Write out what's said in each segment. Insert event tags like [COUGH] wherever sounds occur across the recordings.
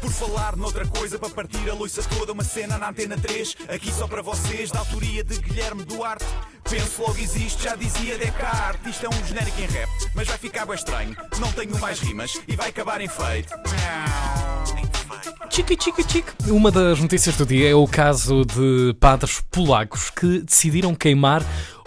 Por falar noutra coisa, para partir a loiça toda, uma cena na antena 3, aqui só para vocês, da autoria de Guilherme Duarte. Penso logo existe, já dizia Descartes. Isto é um genérico em rap, mas vai ficar bem estranho. Não tenho mais rimas e vai acabar em feito. Chica, chica, chica. Uma das notícias do dia é o caso de padres polacos que decidiram queimar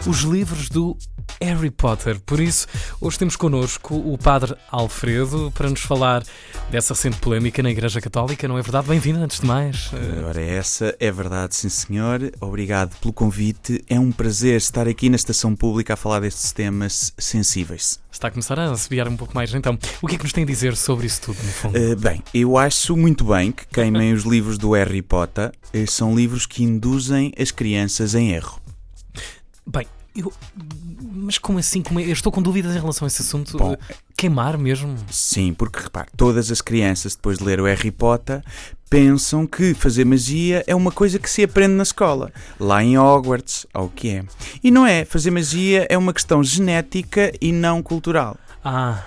os livros do Harry Potter. Por isso, hoje temos connosco o Padre Alfredo para nos falar dessa recente polémica na Igreja Católica, não é verdade? Bem-vindo, antes de mais. Ora, essa é verdade, sim senhor. Obrigado pelo convite. É um prazer estar aqui na Estação Pública a falar destes temas sensíveis. Está a começar a assobiar um pouco mais, então. O que é que nos tem a dizer sobre isso tudo, no fundo? Uh, bem, eu acho muito bem que queimem os livros do Harry Potter. Uh, são livros que induzem as crianças em erro. Bem, eu, mas como assim? Como é? Eu estou com dúvidas em relação a esse assunto. Bom, Queimar mesmo? Sim, porque repare, todas as crianças, depois de ler o Harry Potter, pensam que fazer magia é uma coisa que se aprende na escola, lá em Hogwarts, ou o que é. E não é, fazer magia é uma questão genética e não cultural. Ah,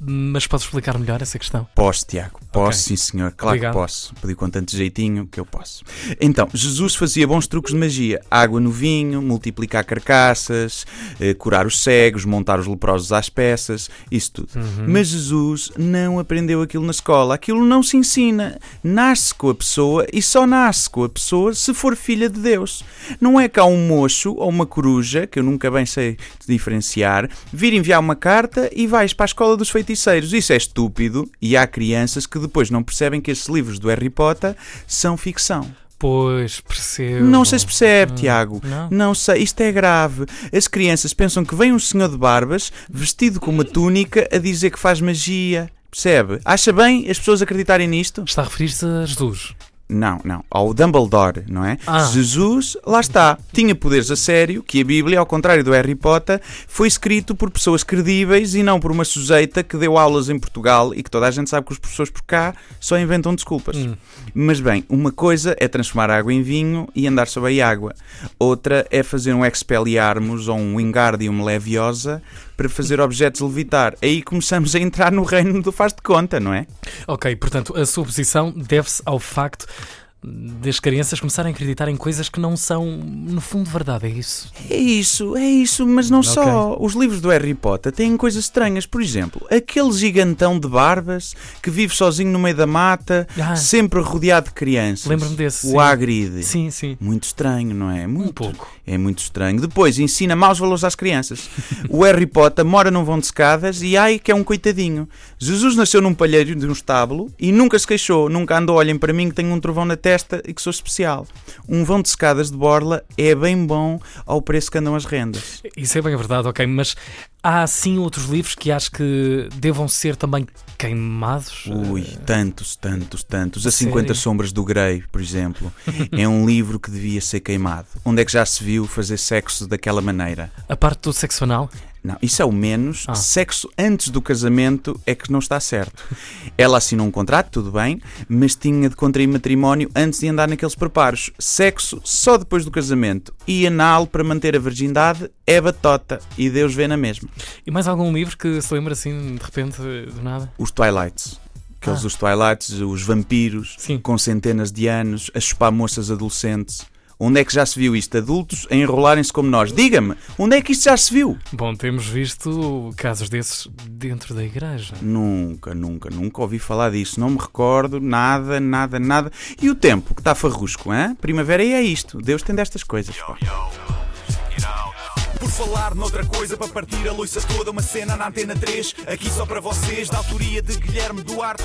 mas podes explicar melhor essa questão? Posso, Tiago. Posso, Ok. sim, senhor. Claro Obrigado. que posso. Pedi com tanto jeitinho que eu posso. Então, Jesus fazia bons truques de magia: água no vinho, multiplicar carcaças, eh, curar os cegos, montar os leprosos às peças, isso tudo. Uhum. Mas Jesus não aprendeu aquilo na escola. Aquilo não se ensina. Nasce com a pessoa e só nasce com a pessoa se for filha de Deus. Não é cá um mocho ou uma coruja, que eu nunca bem sei diferenciar, vir enviar uma carta e vais para a escola dos feiticeiros. Isso é estúpido e há crianças que depois não percebem que esses livros do Harry Potter são ficção. Pois, percebo. Não sei se percebe, Hum, Tiago. Não. Não sei, isto é grave. As crianças pensam que vem um senhor de barbas, vestido com uma túnica, a dizer que faz magia. Percebe? Acha bem as pessoas acreditarem nisto? Está a referir-se a Jesus. Não, não. Ao Dumbledore, não é? Ah. Jesus, lá está. Tinha poderes a sério que a Bíblia, ao contrário do Harry Potter, foi escrito por pessoas credíveis e não por uma sujeita que deu aulas em Portugal e que toda a gente sabe que os professores por cá só inventam desculpas. Hum. Mas bem, uma coisa é transformar água em vinho e andar sobre a água. Outra é fazer um Expelliarmus ou um Wingardium Leviosa para fazer objetos levitar. Aí começamos a entrar no reino do faz de conta, não é? Ok, portanto, a sua posição deve-se ao facto das crianças começarem a acreditar em coisas que não são, no fundo, verdade, é isso? É isso, é isso, mas não só. Os livros do Harry Potter têm coisas estranhas. Por exemplo, aquele gigantão de barbas que vive sozinho no meio da mata, Ah. sempre rodeado de crianças. Lembro-me desse, O sim. Hagrid. Sim, sim. Muito estranho, não é? Muito, pouco. É muito estranho. Depois ensina maus valores às crianças. o Harry Potter mora num vão de escadas e ai que é um coitadinho. Jesus nasceu num palheiro de um estábulo e nunca se queixou, nunca andou, olhem para mim que tenho um trovão na testa e que sou especial. Um vão de escadas de borla é bem bom ao preço que andam as rendas. Isso é bem verdade, ok, mas há sim outros livros que acho que devam ser também queimados? Ui, tantos, tantos, tantos. As Sério? 50 Sombras do Grey, por exemplo, [LAUGHS] é um livro que devia ser queimado. Onde é que já se viu fazer sexo daquela maneira? A parte do sexo anal? Não, isso é o menos. Ah. Sexo antes do casamento é que não está certo. Ela assinou um contrato, tudo bem, mas tinha de contrair matrimónio antes de andar naqueles preparos. Sexo só depois do casamento. E anal para manter a virgindade é batota. E Deus vê na mesma. E mais algum livro que se lembra assim, de repente, do nada? Os Twilights. Aqueles Ah. dos Twilights, os vampiros, Sim. com centenas de anos, a chupar moças adolescentes. Onde é que já se viu isto? Adultos a enrolarem-se como nós. Diga-me, onde é que isto já se viu? Bom, temos visto casos desses dentro da igreja. Nunca, nunca, nunca ouvi falar disso. Não me recordo nada, nada, nada. E o tempo que está farrusco, hein? Primavera e é isto. Deus tem destas coisas. pá. Por falar noutra coisa, para partir a loiça toda, uma cena na antena 3, aqui só para vocês, da autoria de Guilherme Duarte.